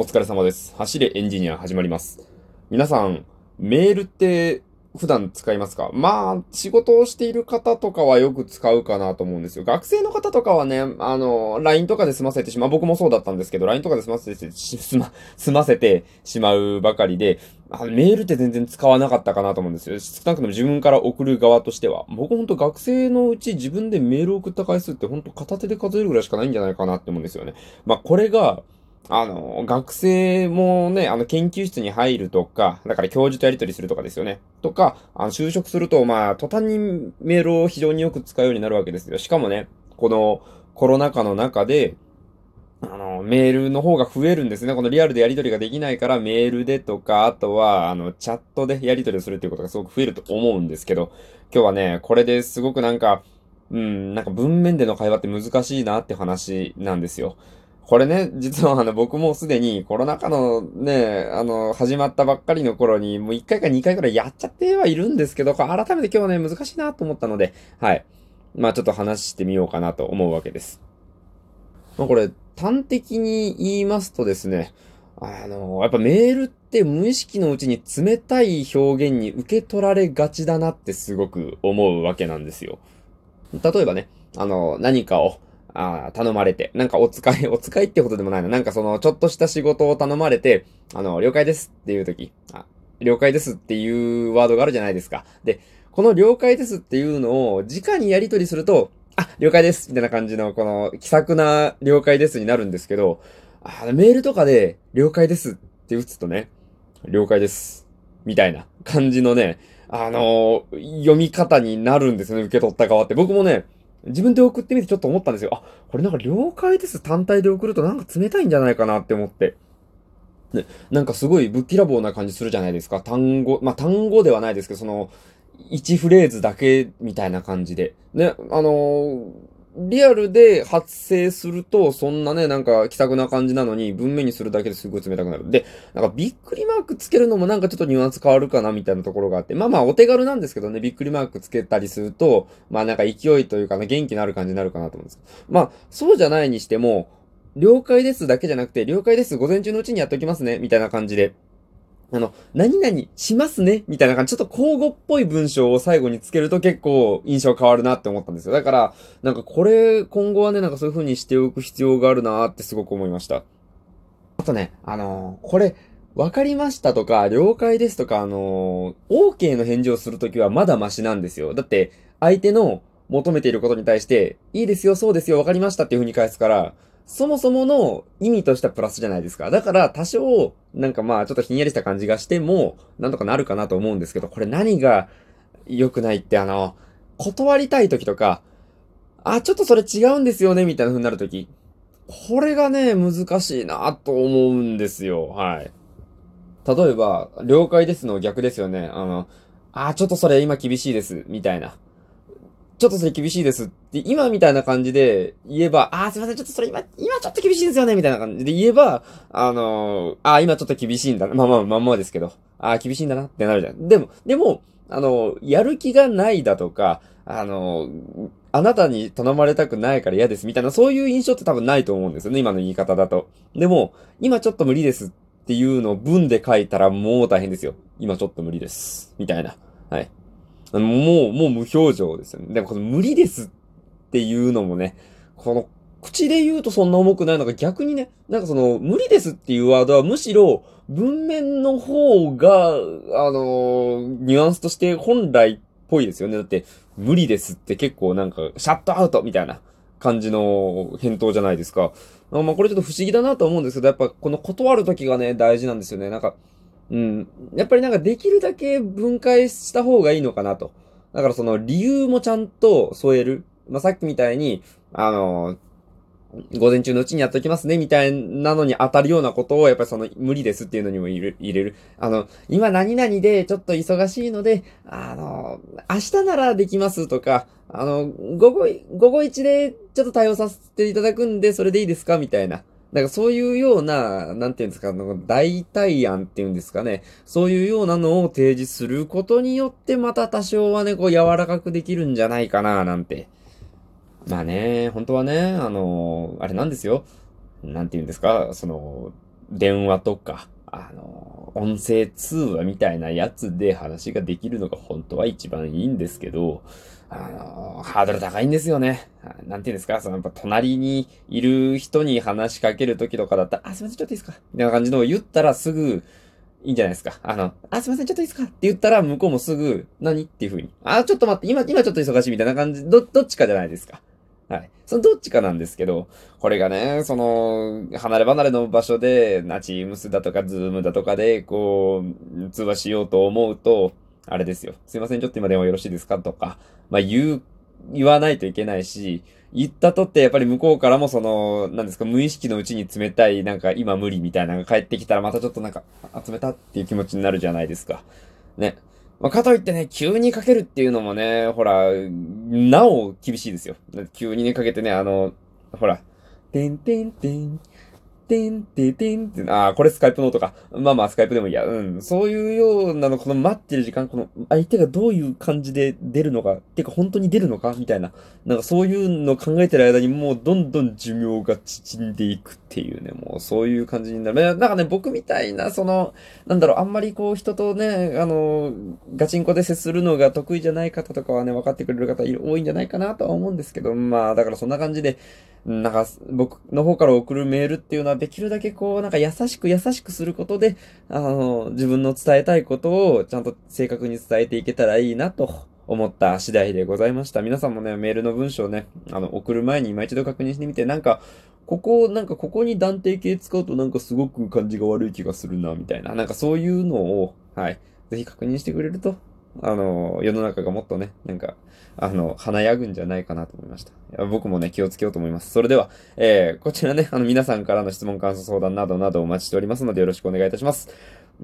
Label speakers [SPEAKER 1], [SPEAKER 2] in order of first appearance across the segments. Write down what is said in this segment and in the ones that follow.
[SPEAKER 1] お疲れ様です。走れエンジニア始まります。皆さん、メールって普段使いますか？まあ、仕事をしている方とかはよく使うかなと思うんですよ。学生の方とかはね、あの、LINE とかで済ませてしまう。僕もそうだったんですけど、LINE とかで済ませてし、済ま、済ませてしまうばかりで、あのメールって全然使わなかったかなと思うんですよ。少なくとも自分から送る側としては。僕ほんと学生のうち自分でメール送った回数ってほんと片手で数えるぐらいしかないんじゃないかなって思うんですよね。まあ、これが、あの、学生もね、あの、研究室に入るとか、だから教授とやり取りするとかですよね。とか、あの、就職すると、まあ、途端にメールを非常によく使うようになるわけですよ。しかもね、このコロナ禍の中で、あの、メールの方が増えるんですね。このリアルでやり取りができないから、メールでとか、あとは、あの、チャットでやり取りをするっていうことがすごく増えると思うんですけど、今日はね、これですごくなんか、うん、なんか文面での会話って難しいなって話なんですよ。これね、実はあの僕もすでにコロナ禍のね、あの、始まったばっかりの頃にもう1回か2回くらいやっちゃってはいるんですけど、改めて今日はね、難しいなと思ったので、はい。まあちょっと話してみようかなと思うわけです。まあこれ、端的に言いますとですね、あの、やっぱメールって無意識のうちに冷たい表現に受け取られがちだなってすごく思うわけなんですよ。例えばね、あの、何かを、あ頼まれて、なんかお使い、お使いってことでもないな。なんかその、ちょっとした仕事を頼まれて、あの、了解ですっていう時、あ、了解ですっていうワードがあるじゃないですか。で、この了解ですっていうのを、直にやり取りすると、あ、了解ですみたいな感じの、この、気さくな了解ですになるんですけど、あメールとかで、了解ですって打つとね、了解です。みたいな感じのね、あのー読み方になるんですよね、受け取った側って。僕もね、自分で送ってみてちょっと思ったんですよ。あ、これなんか了解です単体で送るとなんか冷たいんじゃないかなって思って。ね、なんかすごいぶっきらぼうな感じするじゃないですか。単語、まあ、単語ではないですけど、その、一フレーズだけみたいな感じで。ね、あのーリアルで発生すると、そんなね、なんか気さくな感じなのに、文面にするだけですごい冷たくなる。で、なんかびっくりマークつけるのもなんかちょっとニュアンス変わるかなみたいなところがあって、まあまあお手軽なんですけどね、びっくりマークつけたりすると、まあなんか勢いというかね、元気のある感じになるかなと思うんですまあ、そうじゃないにしても、了解ですだけじゃなくて、了解です、午前中のうちにやっておきますね、みたいな感じで。あの、何々しますねみたいな感じ、ちょっと交互っぽい文章を最後につけると結構印象変わるなって思ったんですよ。だから、なんかこれ、今後はね、なんかそういう風にしておく必要があるなってすごく思いました。あとね、あのーこれ、わかりましたとか、了解ですとか、あのー OK の返事をするときはまだマシなんですよ。だって、相手の求めていることに対して、いいですよ、そうですよ、わかりましたっていう風に返すから、そもそもの意味としたプラスじゃないですか。だから、多少、なんかまあ、ちょっとひんやりした感じがしても、なんとかなるかなと思うんですけど、これ何が良くないって、あの、断りたい時とか、あ、ちょっとそれ違うんですよね、みたいな風になるとき。これがね、難しいなと思うんですよ。はい。例えば、了解ですの逆ですよね。あの、あ、ちょっとそれ今厳しいです、みたいな。ちょっとそれ厳しいですって、今みたいな感じで言えば、あーすいません、ちょっとそれ今、今ちょっと厳しいですよね、みたいな感じで言えば、あのー、あー今ちょっと厳しいんだな。まあまあまあまあですけど、あー厳しいんだなってなるじゃん。でも、でも、あのー、やる気がないだとか、あのー、あなたに頼まれたくないから嫌です、みたいな、そういう印象って多分ないと思うんですよね、今の言い方だと。でも、今ちょっと無理ですっていうのを文で書いたらもう大変ですよ。今ちょっと無理です。みたいな。はい。もう、もう無表情ですよね。でもこの無理ですっていうのもね、この口で言うとそんな重くないのが逆にね、なんかその無理ですっていうワードはむしろ文面の方が、あのニュアンスとして本来っぽいですよね。だって無理ですって結構なんかシャットアウトみたいな感じの返答じゃないですか。まあこれちょっと不思議だなと思うんですけど、やっぱこの断る時がね、大事なんですよね。なんか、うん。やっぱりなんかできるだけ分解した方がいいのかなと。だからその理由もちゃんと添える。まあ、さっきみたいに、あの午前中のうちにやっておきますね、みたいなのに当たるようなことを、やっぱりその無理ですっていうのにも入れ入れる。あの、今何々でちょっと忙しいので、あの、明日ならできますとか、あの、午後、午後一でちょっと対応させていただくんで、それでいいですかみたいな。なんかそういうような、なんていうんですか、あの代替案っていうんですかね。そういうようなのを提示することによって、また多少はね、こう柔らかくできるんじゃないかな、なんて。まあね、本当はね、あの、あれなんですよ。なんて言うんですか、その、電話とか、あの、音声通話みたいなやつで話ができるのが本当は一番いいんですけど、あの、ハードル高いんですよね。なんていうんですか、そのやっぱ隣にいる人に話しかけるときとかだったら、あ、すいません、ちょっといいですか？みたいな感じのを言ったらすぐ、いいんじゃないですか。あの、あ、すいません、ちょっといいですか？って言ったら、向こうもすぐ、何？っていう風に。あ、ちょっと待って、今、今ちょっと忙しいみたいな感じ、ど、どっちかじゃないですか？はい。そのどっちかなんですけど、これがね、その、離れ離れの場所で、な、チームスだとか、ズームだとかで、こう、通話しようと思うと、あれですよ。すいません、ちょっと今電話よろしいですか？とか、まあ、言う、言わないといけないし、言ったとってやっぱり向こうからもその、なんですか、無意識のうちに冷たい、なんか今無理みたいなのが帰ってきたらまたちょっとなんか、あ、冷たっていう気持ちになるじゃないですか。ね。まあ、かといってね、急にかけるっていうのもね、ほら、なお厳しいですよ。急にね、かけてね、あの、ほら、てんてんてん、てんててんって、ああ、これスカイプノートか。まあまあ、スカイプでもいいや。うん。そういうようなの、この待ってる時間、この相手がどういう感じで出るのか、てか本当に出るのかみたいな。なんかそういうのを考えてる間にもうどんどん寿命が縮んでいくっていうね、もうそういう感じになる。なんかね、僕みたいな、その、なんだろう、あんまりこう人とね、あの、ガチンコで接するのが得意じゃない方とかはね、分かってくれる方多いんじゃないかなとは思うんですけど、まあ、だからそんな感じで、なんか、僕の方から送るメールっていうのはできるだけこう、なんか優しく優しくすることで、あの、自分の伝えたいことをちゃんと正確に伝えていけたらいいなと思った次第でございました。皆さんもね、メールの文章をね、あの、送る前に今一度確認してみて、なんか、ここ、なんかここに断定形使うとなんかすごく感じが悪い気がするな、みたいな。なんかそういうのを、はい。ぜひ確認してくれるとあの、世の中がもっとね、なんか、あの、華やぐんじゃないかなと思いました。僕もね、気をつけようと思います。それでは、えー、こちらね、あの、皆さんからの質問、感想、相談などなどお待ちしておりますのでよろしくお願いいたします。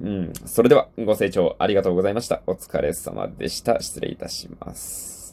[SPEAKER 1] うん、それでは、ご清聴ありがとうございました。お疲れ様でした。失礼いたします。